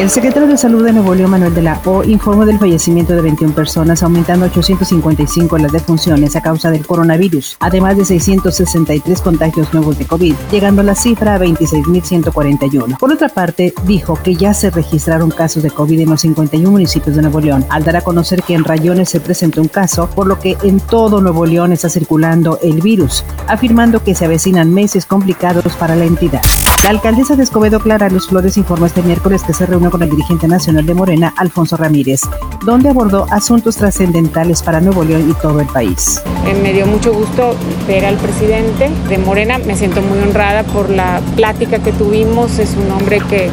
El secretario de Salud de Nuevo León, Manuel de la O, informó del fallecimiento de 21 personas, aumentando 855 las defunciones a causa del coronavirus, además de 663 contagios nuevos de COVID, llegando la cifra a 26.141. Por otra parte, dijo que ya se registraron casos de COVID en los 51 municipios de Nuevo León, al dar a conocer que en Rayones se presentó un caso, por lo que en todo Nuevo León está circulando el virus, afirmando que se avecinan meses complicados para la entidad. La alcaldesa de Escobedo, Clara Luz Flores, informó este miércoles que se reunió con el dirigente nacional de Morena, Alfonso Ramírez, donde abordó asuntos trascendentales para Nuevo León y todo el país. Eh, me dio mucho gusto ver al presidente de Morena, me siento muy honrada por la plática que tuvimos, es un hombre que,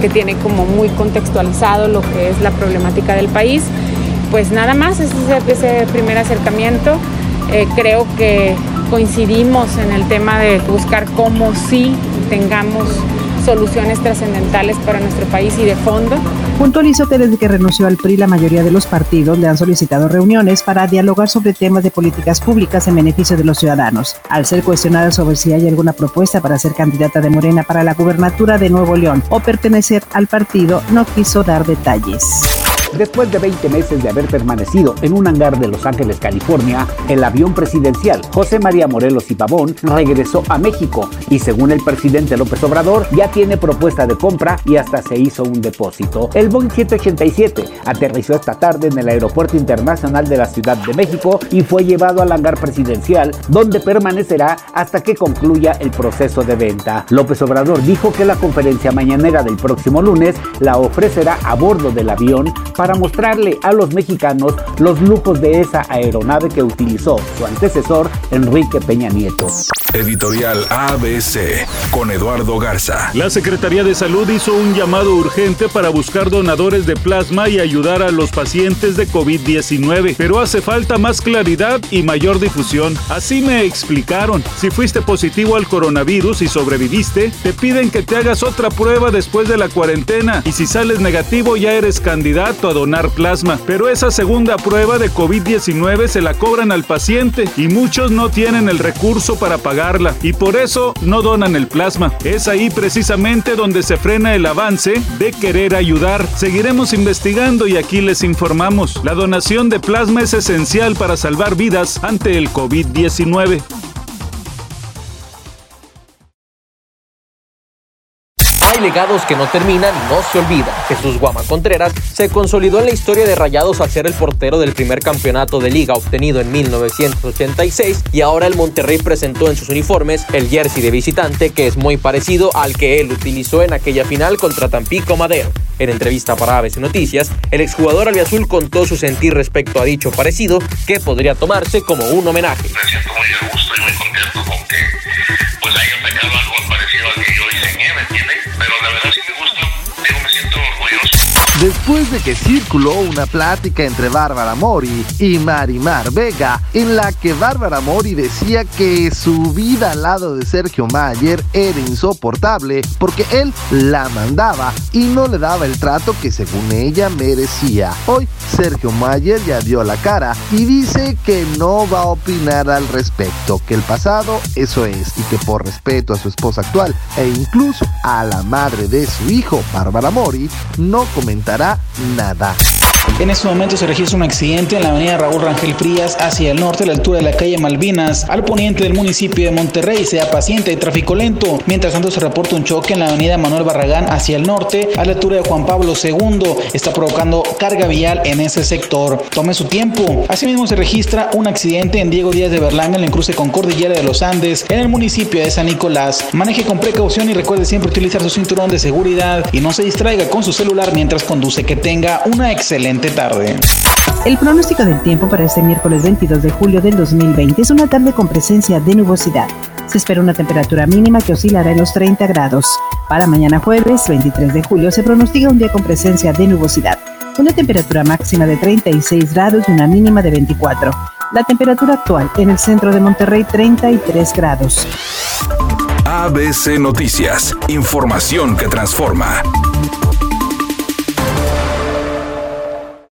que tiene como muy contextualizado lo que es la problemática del país. Pues nada más, ese, ese primer acercamiento. Eh, creo que coincidimos en el tema de buscar cómo sí tengamos soluciones trascendentales para nuestro país y de fondo. Puntualizó que desde que renunció al PRI la mayoría de los partidos le han solicitado reuniones para dialogar sobre temas de políticas públicas en beneficio de los ciudadanos. Al ser cuestionada sobre si hay alguna propuesta para ser candidata de Morena para la gubernatura de Nuevo León o pertenecer al partido, no quiso dar detalles. Después de 20 meses de haber permanecido en un hangar de Los Ángeles, California, el avión presidencial José María Morelos y Pavón regresó a México y según el presidente López Obrador ya tiene propuesta de compra y hasta se hizo un depósito. El Boeing 787 aterrizó esta tarde en el Aeropuerto Internacional de la Ciudad de México y fue llevado al hangar presidencial donde permanecerá hasta que concluya el proceso de venta. López Obrador dijo que la conferencia mañanera del próximo lunes la ofrecerá a bordo del avión para mostrarle a los mexicanos los lujos de esa aeronave que utilizó su antecesor Enrique Peña Nieto. Editorial ABC con Eduardo Garza. La Secretaría de Salud hizo un llamado urgente para buscar donadores de plasma y ayudar a los pacientes de COVID-19, pero hace falta más claridad y mayor difusión. Así me explicaron. Si fuiste positivo al coronavirus y sobreviviste, te piden que te hagas otra prueba después de la cuarentena y si sales negativo ya eres candidato a donar plasma. Pero esa segunda prueba de COVID-19 se la cobran al paciente y muchos no tienen el recurso para pagar y por eso no donan el plasma. Es ahí precisamente donde se frena el avance de querer ayudar. Seguiremos investigando y aquí les informamos. La donación de plasma es esencial para salvar vidas ante el COVID-19. Legados que no terminan y no se olvidan. Jesús Guama Contreras se consolidó en la historia de Rayados al ser el portero del primer campeonato de liga obtenido en 1986 y ahora el Monterrey presentó en sus uniformes el jersey de visitante que es muy parecido al que él utilizó en aquella final contra Tampico Madero. En entrevista para ABC Noticias, el exjugador albiazul contó su sentir respecto a dicho parecido que podría tomarse como un homenaje. Me siento muy a gusto y muy contento diseñé, ¿me entiendes? Pero la verdad Después de que circuló una plática entre Bárbara Mori y Marimar Vega, en la que Bárbara Mori decía que su vida al lado de Sergio Mayer era insoportable porque él la mandaba y no le daba el trato que según ella merecía. Hoy Sergio Mayer ya dio la cara y dice que no va a opinar al respecto, que el pasado eso es y que por respeto a su esposa actual e incluso a la madre de su hijo, Bárbara Mori, no comentará nada. En este momento se registra un accidente en la avenida Raúl Rangel Frías hacia el norte a la altura de la calle Malvinas, al poniente del municipio de Monterrey. Sea paciente de tráfico lento. Mientras tanto se reporta un choque en la avenida Manuel Barragán hacia el norte a la altura de Juan Pablo II. Está provocando carga vial en ese sector. Tome su tiempo. Asimismo se registra un accidente en Diego Díaz de Berlanga en el cruce con Cordillera de los Andes en el municipio de San Nicolás. Maneje con precaución y recuerde siempre utilizar su cinturón de seguridad y no se distraiga con su celular mientras conduce. Que tenga una excelente tarde. El pronóstico del tiempo para este miércoles 22 de julio del 2020 es una tarde con presencia de nubosidad. Se espera una temperatura mínima que oscilará en los 30 grados. Para mañana jueves 23 de julio se pronostica un día con presencia de nubosidad. Una temperatura máxima de 36 grados y una mínima de 24. La temperatura actual en el centro de Monterrey 33 grados. ABC Noticias, información que transforma.